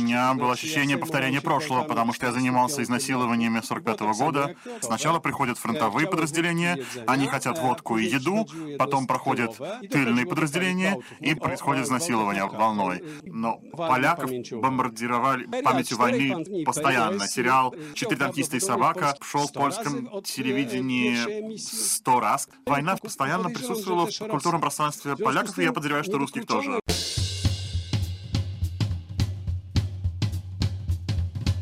меня было ощущение повторения прошлого, потому что я занимался изнасилованиями 45 -го года. Сначала приходят фронтовые подразделения, они хотят водку и еду, потом проходят тыльные подразделения, и происходит изнасилование волной. Но поляков бомбардировали памятью войны постоянно. Сериал «Четыре танкиста и собака» шел в польском телевидении сто раз. Война постоянно присутствовала в культурном пространстве поляков, и я подозреваю, что русских тоже.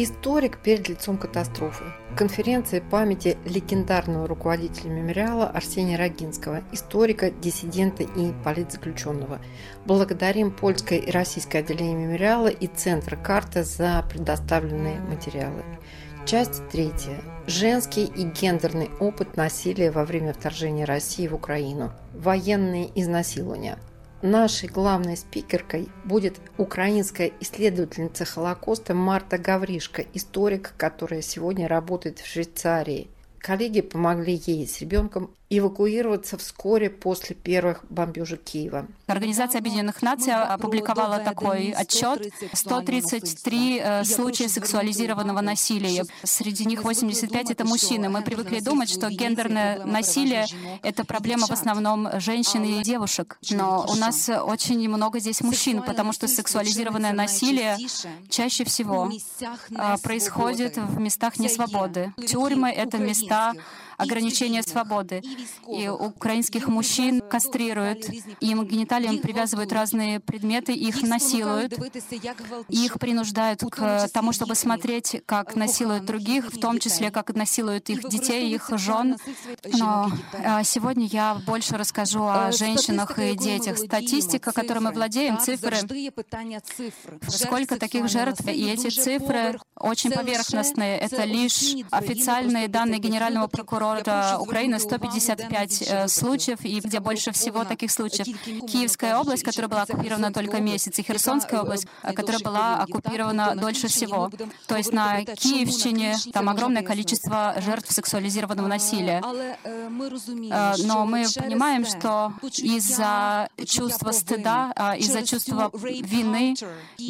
Историк перед лицом катастрофы. Конференция памяти легендарного руководителя мемориала Арсения Рогинского, историка, диссидента и политзаключенного. Благодарим польское и российское отделение мемориала и Центр карты за предоставленные материалы. Часть третья. Женский и гендерный опыт насилия во время вторжения России в Украину. Военные изнасилования. Нашей главной спикеркой будет украинская исследовательница Холокоста Марта Гавришка, историк, которая сегодня работает в Швейцарии. Коллеги помогли ей с ребенком эвакуироваться вскоре после первых бомбежек Киева. Организация Объединенных Наций опубликовала такой отчет. 133 э, случая сексуализированного насилия. Среди них 85 — это мужчины. Мы привыкли думать, что гендерное насилие — это проблема в основном женщин и девушек. Но у нас очень много здесь мужчин, потому что сексуализированное насилие чаще всего а, происходит в местах несвободы. Тюрьмы — это места ограничения свободы. И украинских мужчин кастрируют, им гениталиям привязывают разные предметы, их насилуют, их принуждают к тому, чтобы смотреть, как насилуют других, в том числе, как насилуют их детей, их жен. Но а, сегодня я больше расскажу о женщинах и детях. Статистика, которой мы владеем, цифры, сколько таких жертв, и эти цифры очень поверхностные. Это лишь официальные данные Генерального прокурора города Украины 155 э, случаев, и где больше всего таких случаев. Киевская область, которая была оккупирована только месяц, и Херсонская область, э, которая была оккупирована дольше всего. То есть на Киевщине там огромное количество жертв сексуализированного насилия. Э, но мы понимаем, что из-за чувства стыда, из-за чувства вины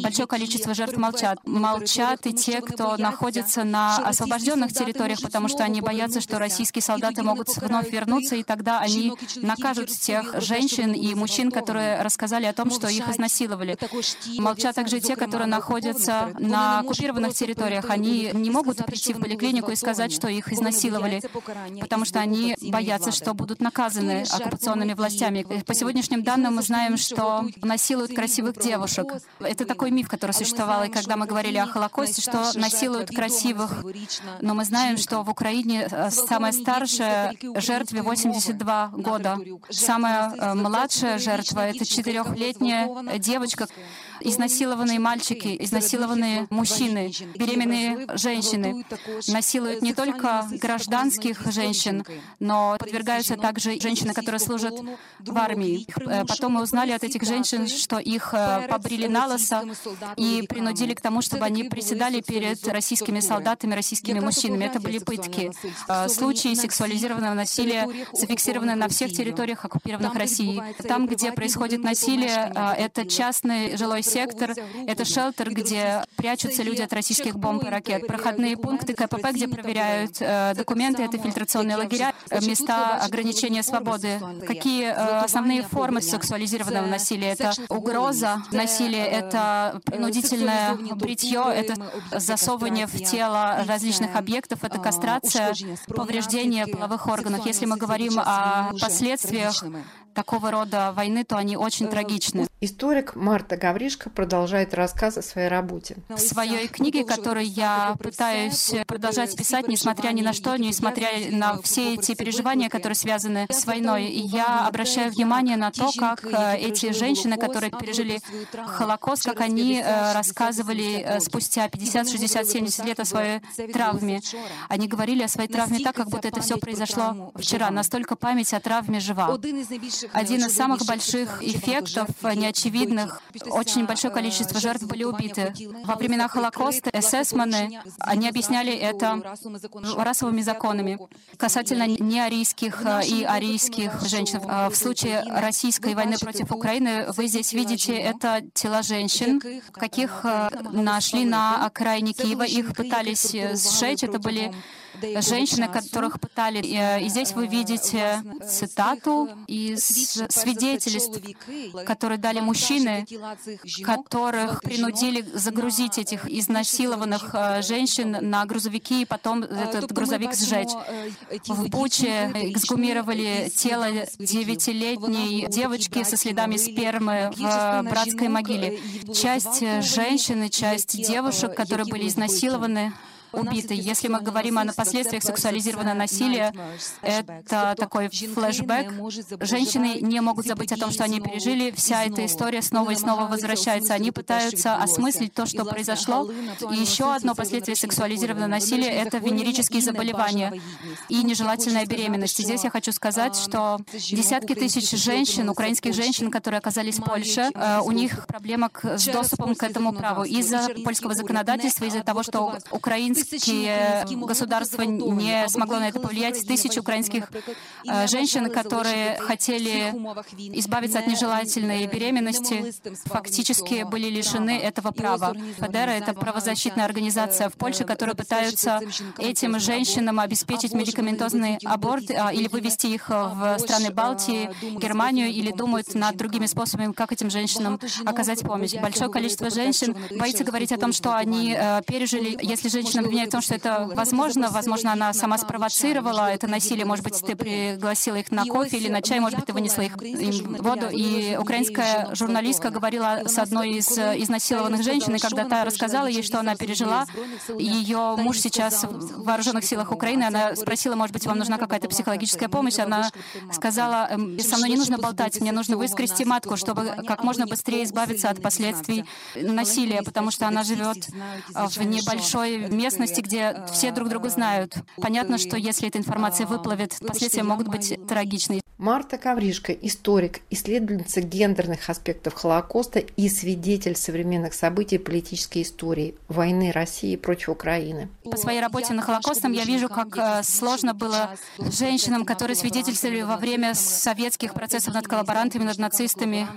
большое количество жертв молчат. Молчат и те, кто находится на освобожденных территориях, потому что они боятся, что российские российские солдаты могут вновь вернуться, и тогда они накажут тех женщин и мужчин, которые рассказали о том, что их изнасиловали. Молчат также те, которые находятся на оккупированных территориях. Они не могут прийти в поликлинику и сказать, что их изнасиловали, потому что они боятся, что будут наказаны оккупационными властями. По сегодняшним данным мы знаем, что насилуют красивых девушек. Это такой миф, который существовал, и когда мы говорили о Холокосте, что насилуют красивых. Но мы знаем, что в Украине самая старшая жертве 82 года. Самая э, младшая жертва — это четырехлетняя девочка, изнасилованные мальчики, изнасилованные мужчины, беременные женщины насилуют не только гражданских женщин, но подвергаются также женщины, которые служат в армии. Э, потом мы узнали от этих женщин, что их э, побрили на лосо и принудили к тому, чтобы они приседали перед российскими солдатами, российскими мужчинами. Это были пытки. Э, случаи сексуализированного насилия зафиксированы на всех территориях оккупированных России. Там, где происходит насилие, это частный жилой сектор — это шелтер, где прячутся люди от российских бомб и ракет. Проходные пункты КПП, где проверяют э, документы, это фильтрационные лагеря, э, места ограничения свободы. Какие э, основные формы сексуализированного насилия? Это угроза насилия, это принудительное бритье, это засовывание в тело различных объектов, это кастрация, повреждение половых органов. Если мы говорим о последствиях такого рода войны, то они очень э, трагичны. Историк Марта Гавришка продолжает рассказ о своей работе. В своей книге, которую я пытаюсь продолжать писать, несмотря ни на что, несмотря на все эти переживания, которые связаны с войной, я обращаю внимание на то, как э, эти женщины, которые пережили Холокост, как они э, рассказывали спустя 50, 60, 70 лет о своей травме. Они говорили о своей травме так, как будто это все произошло вчера. Настолько память о травме жива. Один из самых больших эффектов, э, неочевидных, очень большое количество жертв были убиты. Во времена Холокоста эсэсманы, они объясняли это расовыми законами касательно неарийских э, и арийских женщин. Э, в случае российской войны против Украины вы здесь видите это тела женщин, каких нашли на окраине Киева. Их пытались сжечь. Это были женщины, которых пытали. И здесь вы видите цитату из свидетельств, которые дали мужчины, которых принудили загрузить этих изнасилованных э, женщин на грузовики и потом этот грузовик сжечь. В Буче эксгумировали тело девятилетней девочки со следами спермы в братской могиле. Часть женщин и часть девушек, которые были изнасилованы, убиты. Если мы говорим о последствиях сексуализированного насилия, это такой флешбэк. Женщины не могут забыть о том, что они пережили. Вся эта история снова и снова возвращается. Они пытаются осмыслить то, что произошло. И еще одно последствие сексуализированного насилия — это венерические заболевания и нежелательная беременность. И здесь я хочу сказать, что десятки тысяч женщин, украинских женщин, которые оказались в Польше, э, у них проблема с доступом к этому праву из-за польского законодательства, из-за того, что украинцы украинские государство не смогло на это повлиять. Тысячи украинских э, женщин, которые хотели избавиться от нежелательной беременности, фактически были лишены этого права. ПДР — это правозащитная организация в Польше, которая пытается этим женщинам обеспечить медикаментозный аборт а, или вывести их в страны Балтии, Германию, или думают над другими способами, как этим женщинам оказать помощь. Большое количество женщин боится говорить о том, что они э, пережили. Если женщинам обвиняют в том, что это возможно. Возможно, она сама спровоцировала это насилие. Может быть, ты пригласила их на кофе или на чай, может быть, ты вынесла их им воду. И украинская журналистка говорила с одной из изнасилованных женщин, и когда та рассказала ей, что она пережила, ее муж сейчас в вооруженных силах Украины, она спросила, может быть, вам нужна какая-то психологическая помощь. Она сказала, «Эм, со мной не нужно болтать, мне нужно выскрести матку, чтобы как можно быстрее избавиться от последствий насилия, потому что она живет в небольшой местности, местности, где все друг друга знают. Понятно, что если эта информация выплывет, последствия могут быть трагичны. Марта Ковришка, историк, исследовательница гендерных аспектов Холокоста и свидетель современных событий политической истории войны России против Украины. По своей работе на Холокостом я вижу, как э, сложно было женщинам, которые свидетельствовали во время советских процессов над коллаборантами, над нацистами,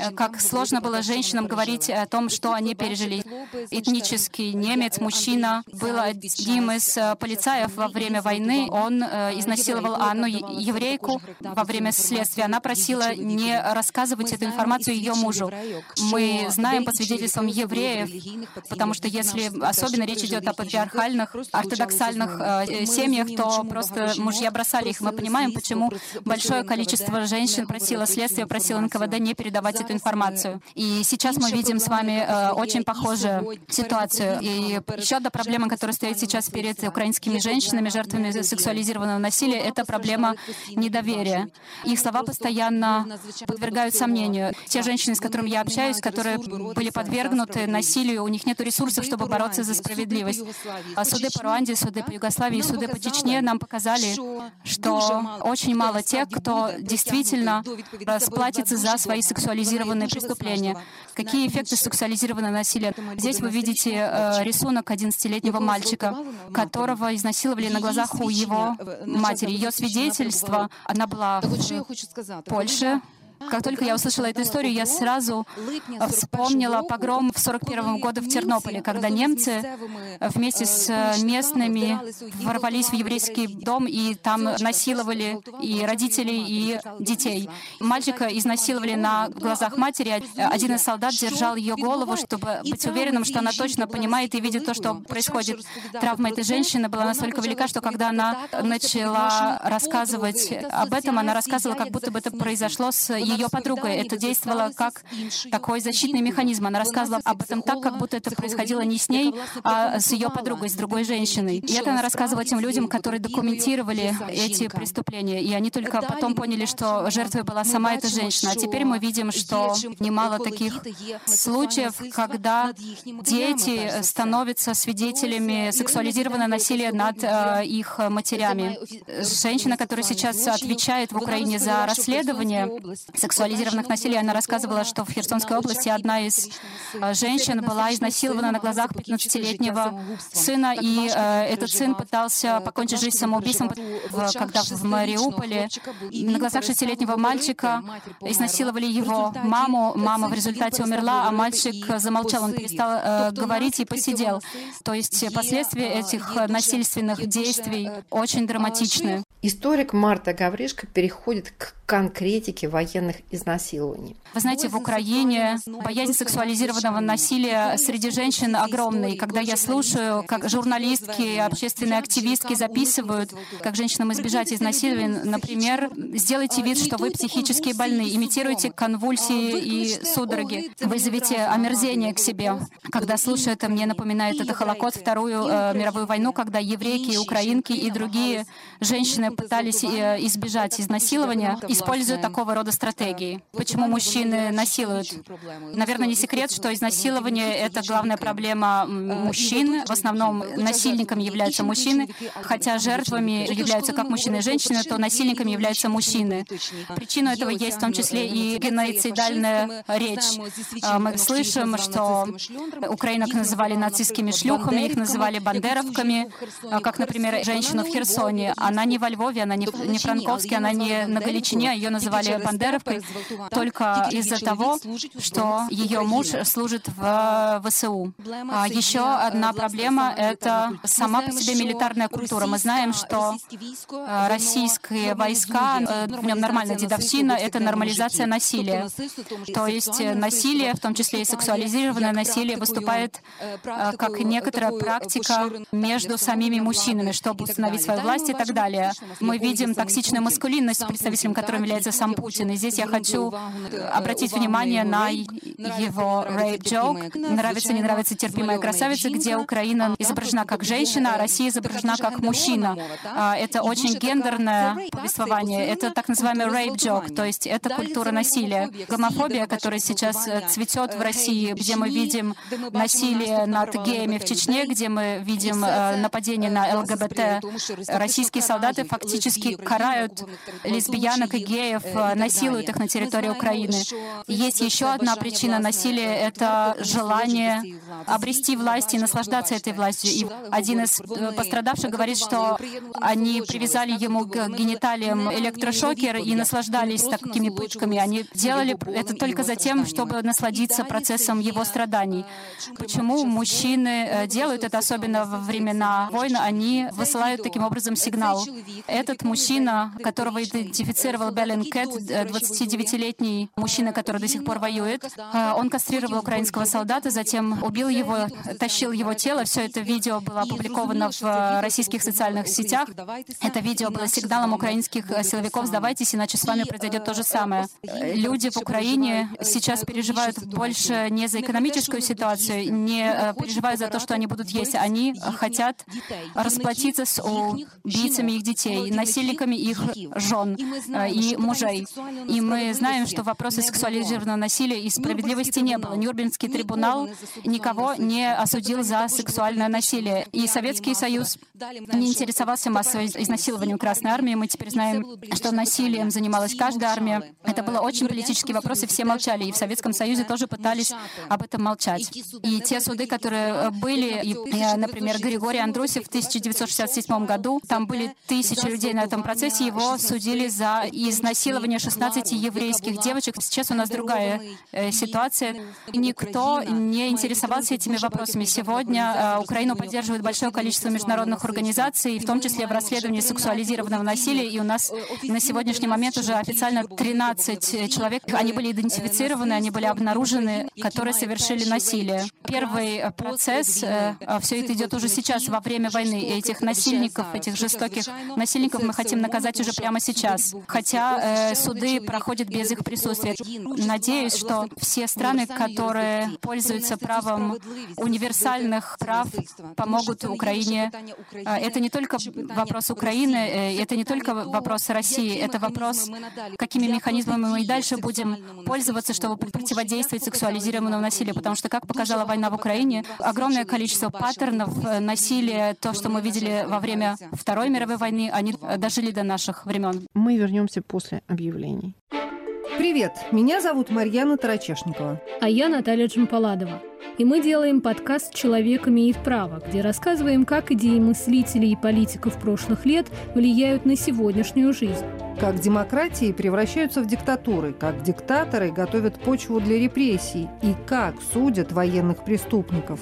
э, как сложно было женщинам говорить о том, что они пережили. Этнический немец, мужчина, был одним из э, полицаев во время войны. Он изнасиловал Анну, еврейку, во время следствия. Она просила не рассказывать эту информацию ее мужу. Мы знаем по свидетельствам евреев, потому что если особенно речь идет о патриархальных, ортодоксальных э, семьях, то просто мужья бросали их. Мы понимаем, почему большое количество женщин просило следствие, просило НКВД не передавать эту информацию. И сейчас мы видим с вами э, очень похожую ситуацию. И еще одна проблема, которая стоит сейчас перед украинскими женщинами, жертвами сексуализированного насилия, это проблема недоверия. Их слова постоянно подвергают сомнению. Те женщины, с которыми я общаюсь, которые были подвергнуты насилию, у них нет ресурсов, чтобы бороться за справедливость. А суды по Руанде, суды по Югославии, суды по Чечне нам показали, что очень мало тех, кто действительно расплатится за свои сексуализированные преступления. Какие эффекты сексуализированного насилия? Здесь вы видите э, рисунок 11-летнего мальчика, которого изнасиловали на глазах у его матери. Ее свидетельство, она была в Польше, Как только я услышала эту историю, я сразу вспомнила погром в 41 году в Тернополе, когда немцы вместе с местными ворвались в еврейский дом и там насиловали и родителей, и детей. Мальчика изнасиловали на глазах матери. Один из солдат держал ее голову, чтобы быть уверенным, что она точно понимает и видит то, что происходит. Травма этой женщины была настолько велика, что когда она начала рассказывать об этом, она рассказывала, как будто бы это произошло с ее подругой. Это действовало как такой защитный механизм. Она рассказывала об этом так, как будто это происходило не с ней, а с ее подругой, с другой женщиной. И это она рассказывала тем людям, которые документировали эти преступления. И они только потом поняли, что жертвой была сама эта женщина. А теперь мы видим, что немало таких случаев, когда дети становятся свидетелями сексуализированного насилия над э, их матерями. Женщина, которая сейчас отвечает в Украине за расследование сексуализированных насилий, она рассказывала, что в Херсонской области одна из э, женщин была изнасилована на глазах 15-летнего сына, и э, этот сын пытался покончить жизнь самоубийством, когда в Мариуполе на глазах шестилетнего мальчика изнасиловали его маму. Мама в результате умерла, а мальчик замолчал, он перестал э, говорить и посидел. То есть последствия этих насильственных действий очень драматичны. Историк Марта Гавришко переходит к конкретике военных изнасилований. Вы знаете, в Украине боязнь сексуализированного насилия среди женщин огромная. И когда я слушаю, как журналистки, общественные активистки записывают, как женщинам избежать изнасилования, например, сделайте вид, что вы психически больны, имитируйте конвульсии и судороги, вызовите омерзение к себе. Когда слушаю это, мне напоминает это Холокост, Вторую э, мировую войну, когда еврейки, украинки и другие женщины пытались э, избежать изнасилования, используя такого рода стратегии. Почему мужчины насилуют? Наверное, не секрет, что изнасилование — это главная проблема мужчин. В основном насильниками являются мужчины, хотя жертвами являются как мужчины и женщины, то насильниками являются мужчины. Причина этого есть в том числе и геноцидальная речь. А, мы слышим, что украинок называли нацистскими шлюхами, их называли бандеровками, а, как, например, женщину в Херсоне. Она не во Львове, она не в Франковске, она не на Галичине, ее называли бандеровкой. только из-за того, что ее муж служит в ВСУ. А еще одна проблема — это сама по себе милитарная культура. Мы знаем, что российские войска, э, в нем нормальная дедовщина — это нормализация насилия. То есть насилие, в том числе и сексуализированное насилие, выступает как некоторая практика между самими мужчинами, чтобы установить свою власть и так далее. Мы видим токсичную маскулинность, представителем которым является сам Путин. И здесь я хочу обратить внимание на его rape joke. Нравится, не нравится терпимая красавица, где Украина изображена как женщина, а Россия изображена как мужчина. А, это очень гендерное повествование. Это так называемый rape joke, то есть это культура насилия. Гомофобия, которая сейчас э, цветет в России, где мы видим насилие над геями в Чечне, где мы видим э, нападение на ЛГБТ. Российские солдаты фактически карают лесбиянок и геев, э, насилуют их на территории Украины. Есть еще одна причина насилия — это желание обрести власть и наслаждаться этой властью. И один из э, пострадавших говорит, что они привязали ему к гениталиям электрошокер и наслаждались такими пытками. Они делали это только за тем, чтобы насладиться процессом его страданий. Почему мужчины э, делают это, особенно во времена войны, они высылают таким образом сигнал. Этот мужчина, которого идентифицировал Беллин Кэт, 29-летний мужчина, который до сих пор воюет, э, он кастрировал украинского солдата, затем убил его, тащил его тело. Все это видео было опубликовано в российских социальных сетях. Это видео было сигналом украинских силовиков «Сдавайтесь, иначе с вами произойдет то же самое». Люди в Украине сейчас переживают больше не за экономическую ситуацию, не э, переживают за то, что они будут есть. Они хотят расплатиться с убийцами их детей, насильниками их жен э, и мужей. И мы знаем, что вопросы сексуализированного насилия и справедливости не было. Нюрнбергский трибунал никого не осудил за сексуальное насилие. И Советский Союз не интересовался массовым изнасилованием Красной Армии. Мы теперь знаем, что насилием занималась каждая армия. Это было очень политический вопрос, и все молчали. И в Советском Союзе тоже пытались об этом молчать. И те суды, которые э, были, и, э, например, Григорий Андрусев в 1967 году, там были тысячи людей на этом процессе, его судили за и изнасилования 16 еврейских девочек. Сейчас у нас другая э, ситуация. Никто не интересовался этими вопросами. Сегодня э, Украину поддерживает большое количество международных организаций, в том числе в расследовании сексуализированного насилия. И у нас на сегодняшний момент уже официально 13 человек. Они были идентифицированы, они были обнаружены, которые совершили насилие. Первый процесс, э, все это идет уже сейчас, во время войны. Этих насильников, этих жестоких насильников мы хотим наказать уже прямо сейчас. Хотя э, суды проходят без их присутствия. Надеюсь, что все страны, которые пользуются правом универсальных прав, помогут Украине. Э, это не только вопрос Украины, э, это не только вопрос России, это вопрос, какими механизмами мы и дальше будем пользоваться, чтобы противодействовать сексуализированному насилию. Потому что, как показала война в Украине, огромное количество паттернов э, насилия, то, что мы видели во время Второй мировой войны, они дожили до наших времен. Мы вернемся после объявлений. Привет, меня зовут Марьяна Тарачешникова. А я Наталья Джампаладова. И мы делаем подкаст «Человек имеет право», где рассказываем, как идеи мыслителей и политиков прошлых лет влияют на сегодняшнюю жизнь. Как демократии превращаются в диктатуры, как диктаторы готовят почву для репрессий и как судят военных преступников.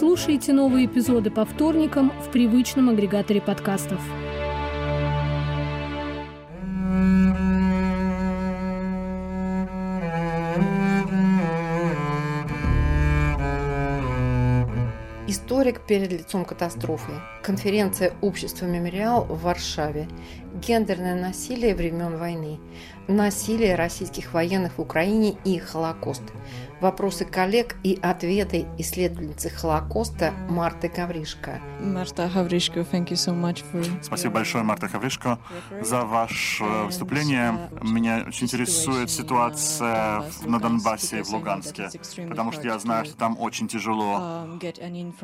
Слушайте новые эпизоды по вторникам в привычном агрегаторе подкастов. Историк перед лицом катастрофы. Конференция общества «Мемориал» в Варшаве. Гендерное насилие времен войны. Насилие российских военных в Украине и Холокост. Вопросы коллег и ответы исследовательницы Холокоста Марты Гавришко. Марта Гавришко, thank you so much for... Спасибо большое, Марта Гавришко, за ваше выступление. Меня очень интересует ситуация на Донбассе и в Луганске, потому что я знаю, что там очень тяжело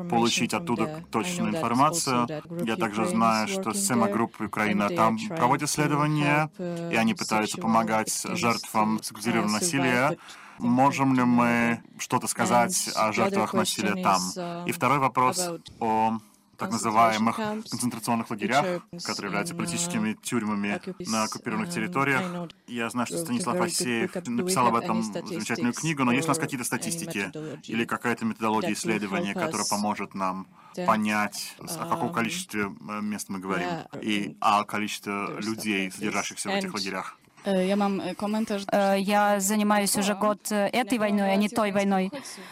получить оттуда точную информацию. Я также знаю, что Сема группа Украина там проводит исследования, и они пытаются помогать жертвам сексуального насилия. Можем ли мы что-то сказать о жертвах насилия там? И второй вопрос о так называемых концентрационных лагерях, которые являются политическими тюрьмами на оккупированных территориях. Я знаю, что Станислав Асеев написал об этом замечательную книгу, но есть у нас какие-то статистики или какая-то методология исследования, которая поможет нам понять, о каком количестве э, мест мы говорим, и о количестве людей, содержащихся в этих лагерях? Я mam komentarz. Я занимаюсь уже год этой войной, а не той войной.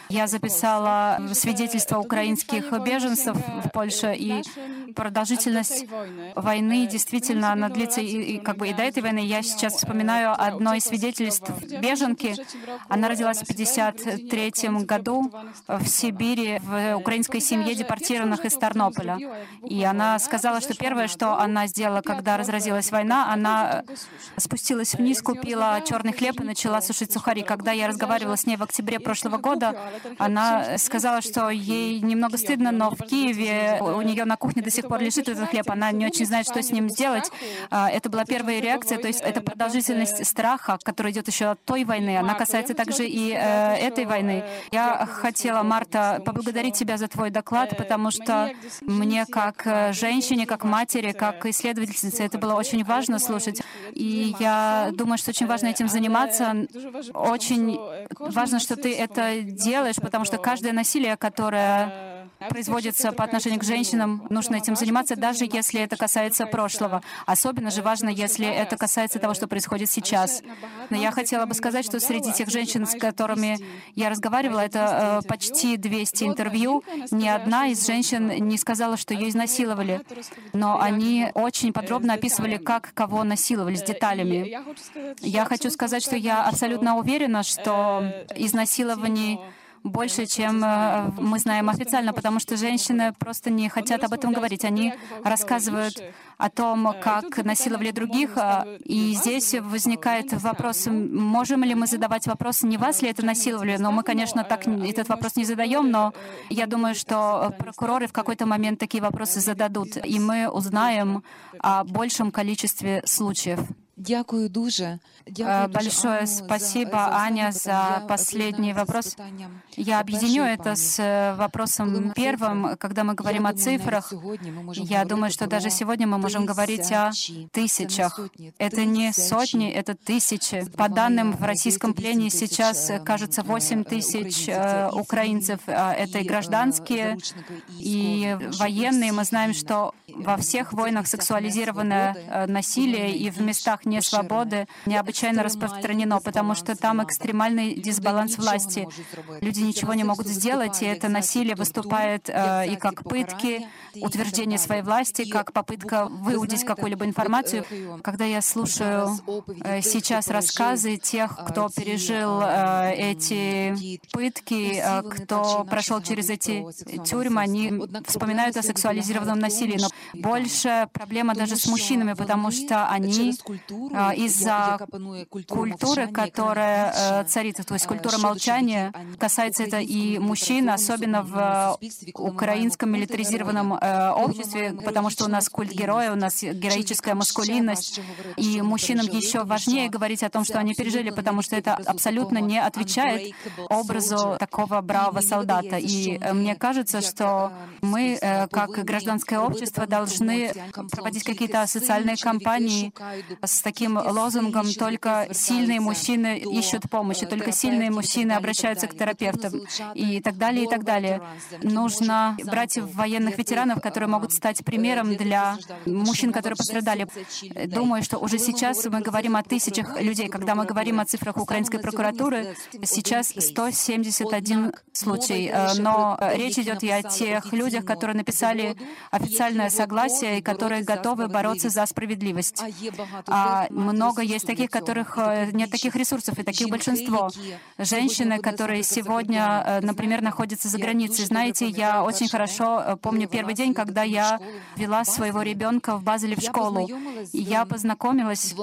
Я записала свидетельство украинских беженцев в Польше, и продолжительность войны действительно она длится и, и как бы и до этой войны. Я сейчас вспоминаю одно из свидетельств беженки. Она родилась в 53 году в Сибири в украинской семье депортированных из Тарнополя. И она сказала, что первое, что она сделала, когда разразилась война, она спустилась вниз, купила черный хлеб и начала сушить сухари. Когда я разговаривала с ней в октябре прошлого года, она сказала, что ей немного стыдно, но в Киеве у нее на кухне до сих пор лежит этот хлеб, она не очень знает, что с ним сделать. А, это была первая реакция, то есть это продолжительность страха, которая идет еще от той войны. Она касается также и э, этой войны. Я хотела, Марта, поблагодарить тебя за твой доклад, потому что мне как э, женщине, как матери, как исследовательнице, это было очень важно слушать. И я думаю, что очень важно этим заниматься. Очень важно, что ты это делаешь, потому что каждое насилие, которое производится по отношению к женщинам, нужно этим заниматься, даже если это касается прошлого. Особенно же важно, если это касается того, что происходит сейчас. Но я хотела бы сказать, что среди тех женщин, с которыми я разговаривала, это э, почти 200 интервью, ни одна из женщин не сказала, что ее изнасиловали. Но они очень подробно описывали, как кого насиловали с деталями. Я хочу сказать, что я абсолютно уверена, что изнасилований больше, чем э, мы знаем официально, потому что женщины просто не хотят об этом говорить. Они рассказывают о том, как насиловали других, а, и здесь возникает вопрос, можем ли мы задавать вопросы, не вас ли это насиловали, но мы, конечно, так этот вопрос не задаем, но я думаю, что прокуроры в какой-то момент такие вопросы зададут, и мы узнаем о большем количестве случаев. Дякую дуже. Э, большое спасибо, Аня, за последний вопрос. Я объединю это с э, вопросом первым. Когда мы говорим о цифрах, я думаю, что даже сегодня мы можем говорить о тысячах. Это не сотни, это тысячи. По данным в российском плене сейчас, кажется, 8 тысяч украинцев. Это и гражданские, и военные. Мы знаем, что во всех войнах сексуализированное насилие и в местах несвободы необычайно распространено, потому что там экстремальный дисбаланс власти. Люди ничего не могут сделать, и это насилие выступает э, и как пытки, утверждение своей власти, как попытка выудить какую-либо информацию. Когда я слушаю э, сейчас рассказы тех, кто пережил э, эти пытки, э, кто прошел через эти тюрьмы, они вспоминают о сексуализированном насилии. Но больше проблема даже с мужчинами, потому что они из-за культуры, которая царит, то есть культура молчания, касается это и мужчин, особенно в украинском милитаризированном Э, обществе, потому что у нас культ героя, у нас героическая маскулинность, и мужчинам еще важнее говорить о том, что они пережили, потому что это абсолютно не отвечает образу такого бравого солдата. И э, мне кажется, что мы, э, как гражданское общество, должны проводить какие-то социальные кампании с таким лозунгом «Только сильные мужчины ищут помощи, только сильные мужчины обращаются к терапевтам» и так далее, и так далее. Нужно брать военных ветеранов которые могут стать примером для мужчин, которые пострадали. Думаю, что уже сейчас мы говорим о тысячах людей. Когда мы говорим о цифрах украинской прокуратуры, сейчас 171 случай. Э, но речь идет и о тех людях, которые написали официальное согласие и которые готовы бороться за справедливость. А много есть таких, которых э, нет таких ресурсов, и таких большинство. Женщины, которые сегодня, э, например, находятся за границей. Знаете, я очень хорошо помню первый день, когда я вела своего ребенка в Базеле в школу. Я познакомилась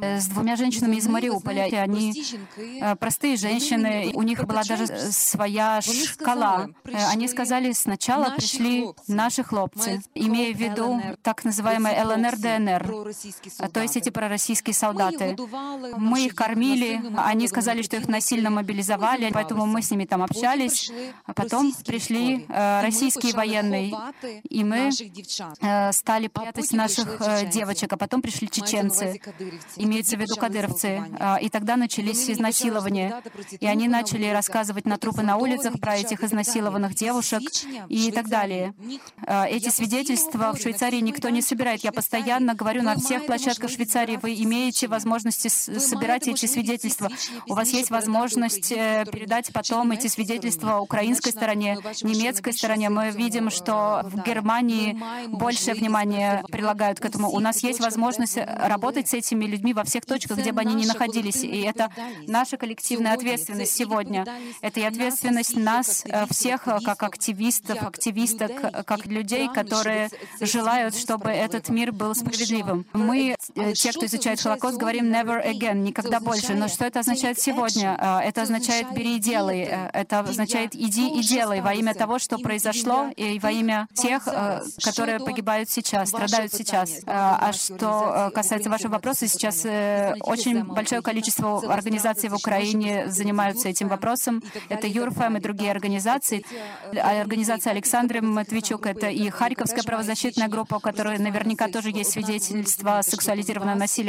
э, с двумя женщинами из Мариуполя. И они э, простые женщины, у них была даже своя шкала. Э, они сказали, сначала пришли наши хлопцы, имея в виду так называемые ЛНР, ДНР, то есть эти пророссийские солдаты. Мы их кормили, они сказали, что их насильно мобилизовали, поэтому мы с ними там общались. А потом пришли российские военные, и мы э, стали прятать наших э, девочек, а потом пришли чеченцы, имеется в виду кадыровцы. А, и тогда начались изнасилования. И они начали рассказывать на трупы на улицах про этих изнасилованных девушек и так далее. А, эти свидетельства в Швейцарии никто не собирает. Я постоянно говорю на всех площадках Швейцарии, вы имеете возможности собирать эти свидетельства. У вас есть возможность э, передать потом эти свидетельства украинской стороне, немецкой стороне. Мы видим, что в Германии больше внимания прилагают к этому. У нас есть возможность работать с этими людьми во всех точках, где бы они ни находились. И это наша коллективная ответственность сегодня. Это и ответственность нас э, всех, э, как активистов, активисток, как людей, которые желают, чтобы этот мир был справедливым. Мы, э, те, кто изучает Холокост, говорим «never again», никогда больше. Но что это означает сегодня? Это означает «бери и делай». Это означает «иди и делай» во имя того, что произошло, и во имя тех, э, которые погибают сейчас, страдают сейчас. А, что э, касается вашего вопроса, сейчас э, очень большое количество организаций в Украине занимаются этим вопросом. Это Юрфэм и другие организации. А организация Александры Матвичук — это и Харьковская правозащитная группа, у которой наверняка тоже есть свидетельства сексуализированного насилия.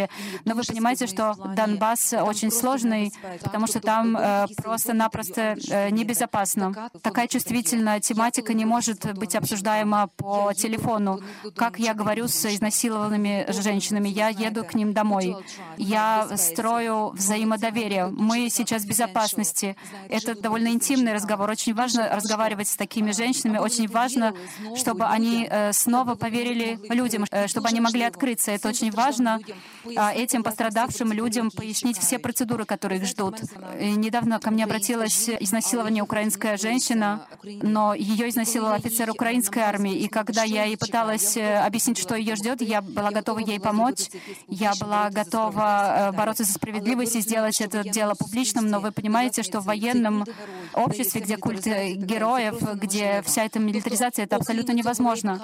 Но вы понимаете, что Донбасс очень сложный, потому что там просто-напросто небезопасно. Такая чувствительная тематика не может быть обсуждаема по телефону. Как я говорю с изнасилованными женщинами, я еду к ним домой. Я строю взаимодоверие. Мы сейчас в безопасности. Это довольно интимный разговор. Очень важно разговаривать с такими женщинами. Очень важно, чтобы они э, снова поверили людям, э, чтобы они могли открыться. Это очень важно этим пострадавшим людям пояснить все процедуры, которые их ждут. И недавно ко мне обратилась изнасилование украинская женщина, но ее изнасиловал офицер украинской армии. И когда я ей пыталась э, объяснить, что ее ждет, я была готова ей помочь. Я была готова э, бороться за справедливость и сделать это дело публичным. Но вы понимаете, что в военном обществе, где культ э, героев, где вся эта милитаризация, это абсолютно невозможно.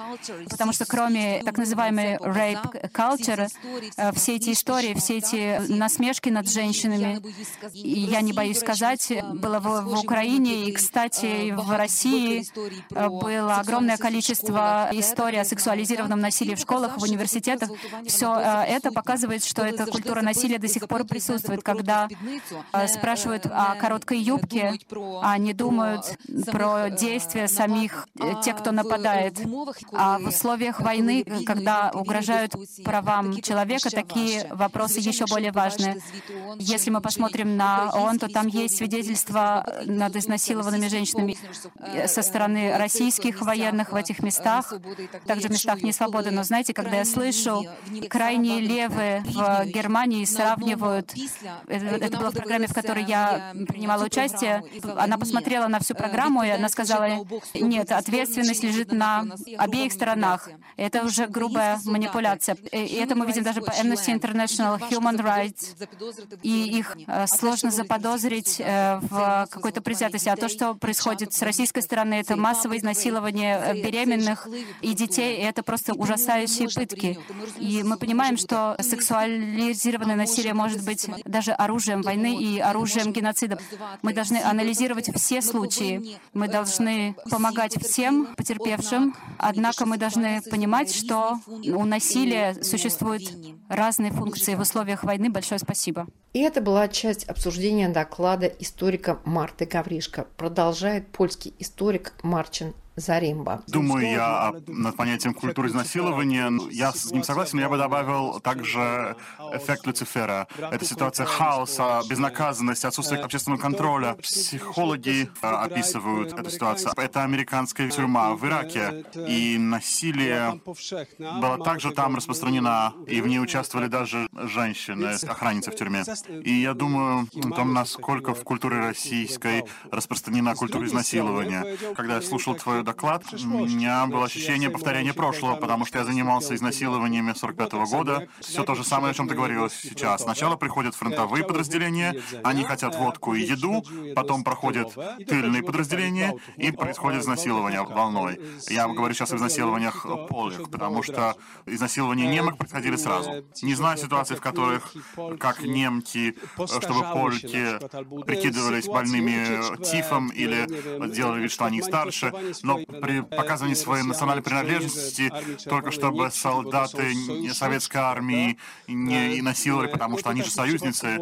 Потому что кроме так называемой rape culture, все все эти истории, все эти насмешки над женщинами, я не боюсь сказать, было в, в Украине, и, кстати, в России было огромное количество историй о сексуализированном насилии в школах, в университетах. Все это показывает, что эта культура насилия до сих пор присутствует. Когда спрашивают о короткой юбке, они думают про действия самих тех, кто нападает. А в условиях войны, когда угрожают правам человека, такие вопросы еще более важны. Если мы посмотрим на ООН, то там есть свидетельства над изнасилованными женщинами со стороны российских военных в этих местах, также в местах несвободы. Но знаете, когда я слышу, крайние левые в Германии сравнивают, это было в программе, в которой я принимала участие, она посмотрела на всю программу, и она сказала, нет, ответственность лежит на обеих сторонах. Это уже грубая манипуляция. И это мы видим даже по Amnesty International, Human Rights. И их э, сложно заподозрить э, в какой-то предвзятости. А то, что происходит с российской стороны, это массовое изнасилование э, беременных и детей, и это просто ужасающие пытки. И мы понимаем, что сексуализированное насилие может быть даже оружием войны и оружием геноцида. Мы должны анализировать все случаи. Мы должны помогать всем потерпевшим, однако мы должны понимать, что у насилия существуют разные функции в условиях войны. Большое спасибо. И это была часть обсуждения доклада историка Марты Гавришко. Продолжает польский историк Марчин Заримба. Думаю я над понятием культуры изнасилования. Я с ним согласен, но я бы добавил также эффект Люцифера. Это ситуация хаоса, безнаказанности, отсутствие общественного контроля. Психологи э, описывают эту ситуацию. Это американская тюрьма в Ираке, и насилие было также там распространено, и в ней участвовали даже женщины, охранницы в тюрьме. И я думаю о том, насколько в культуре российской распространена культура изнасилования. Когда я слушал твою доклад, у меня было ощущение повторения прошлого, потому что я занимался изнасилованиями 45 -го года. Все то же самое, о чем ты говорила сейчас. Сначала приходят фронтовые подразделения, они хотят водку и еду, потом проходят тыльные подразделения, и происходит изнасилование волной. Я говорю сейчас о изнасилованиях полях, потому что изнасилования немок происходили сразу. Не знаю ситуаций, в которых, как немки, чтобы польки прикидывались больными тифом или делали вид, что они старше, но но при показывании своей национальной принадлежности, только чтобы солдаты советской армии не насиловали, потому что они же союзницы.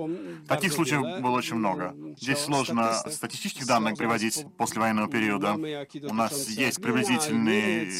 Таких случаев было очень много. Здесь сложно статистических данных приводить после военного периода. У нас есть приблизительные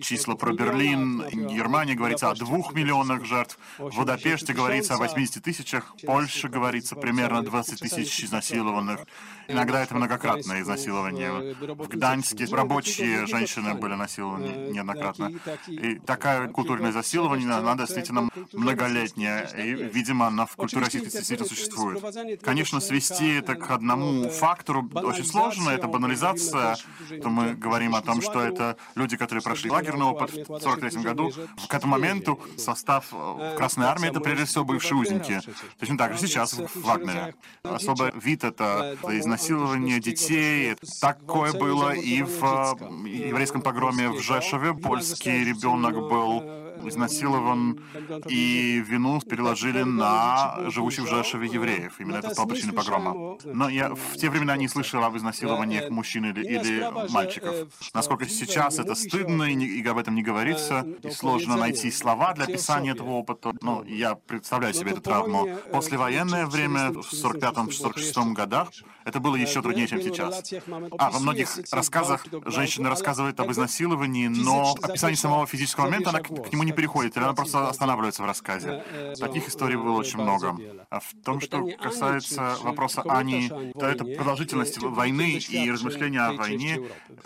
числа про Берлин, Германия говорится о двух миллионах жертв, в Будапеште говорится о 80 тысячах, Польша говорится примерно 20 тысяч изнасилованных. Иногда это многократное изнасилование. В Гданьске рабочие женщины были насилованы неоднократно. И такая культурное изнасилование, она действительно многолетняя. И, видимо, она в культуре российской действительно существует. Конечно, свести это к одному фактору очень сложно. Это банализация. То мы говорим о том, что это люди, которые прошли лагерный опыт в 1943 году. К этому моменту состав Красной Армии — это прежде всего бывшие узники. Точно так же сейчас в Вагнере. Особый вид — это изнасилование детей. Такое было и в э, еврейском погроме в Жешеве. Польский ребенок был изнасилован, и вину переложили на живущих в Жешеве евреев. Именно это стало причиной погрома. Но я в те времена не слышал об изнасилованиях мужчин или, или мальчиков. Насколько сейчас это стыдно, и, и об этом не говорится, и сложно найти слова для описания этого опыта. Ну, я представляю себе эту травму. Послевоенное время, в 45-46 годах, это было еще труднее, чем сейчас. А во многих рассказах женщины рассказывают об изнасиловании, но описание самого физического момента, она к, к нему не переходит, или она просто останавливается в рассказе. Таких историй было очень много. А в том, что касается вопроса Ани, то это продолжительность войны и размышления о войне,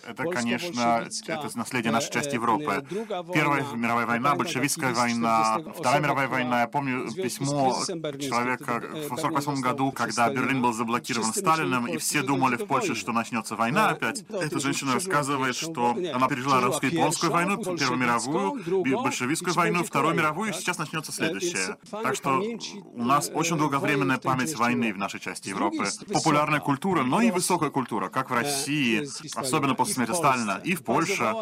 это, конечно, это наследие нашей части Европы. Первая мировая война, большевистская война, Вторая мировая война. Я помню письмо человека в 1948 году, когда Берлин был заблокирован Сталиным, и все думали в Польше, что начнется война опять. Эта женщина рассказывает, что она пережила русско-японскую войну, Первую мировую, большевистскую большевистскую войну, Вторую мировую, сейчас начнется следующее. Так что у нас очень долговременная память войны в нашей части Европы. Популярная культура, но и высокая культура, как в России, особенно после смерти Сталина, и в Польше,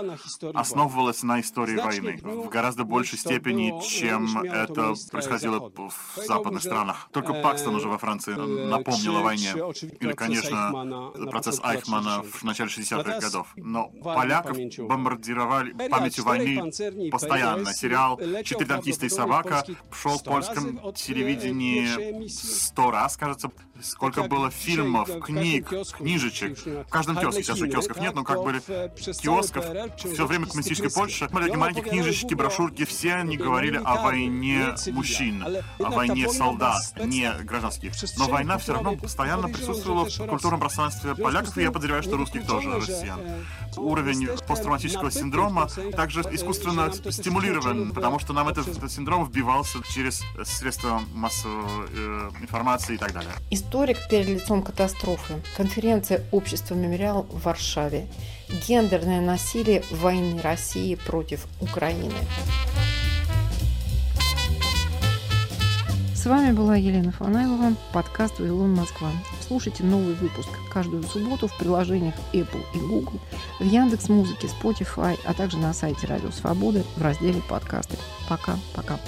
основывалась на истории войны в гораздо большей степени, чем это происходило в западных странах. Только Пакстон уже во Франции напомнил о войне. Или, конечно, процесс Айхмана в начале 60-х годов. Но поляков бомбардировали памятью войны постоянно. Сериал «Четыре танкиста и собака» шел в польском телевидении сто раз, кажется. Сколько было фильмов, книг, книжечек. В каждом киоске, сейчас уже киосков нет, но как были киосков, все время коммунистической Польши, были маленькие книжечки, брошюрки, все они говорили о войне мужчин, о войне солдат, не гражданских. Но война все равно постоянно присутствовала в культурном пространстве поляков, и я подозреваю, что русских тоже, россиян. Уровень посттравматического синдрома также искусственно стимулирован, потому что нам этот, этот синдром вбивался через средства массовой э, информации и так далее. Историк перед лицом катастрофы. Конференция общества «Мемориал» в Варшаве. Гендерное насилие войны России против Украины. С вами была Елена Фанайлова, подкаст «Вавилон Москва». Слушайте новый выпуск каждую субботу в приложениях Apple и Google, в Яндекс Музыке, Spotify, а также на сайте Радио Свободы в разделе «Подкасты». Пока-пока.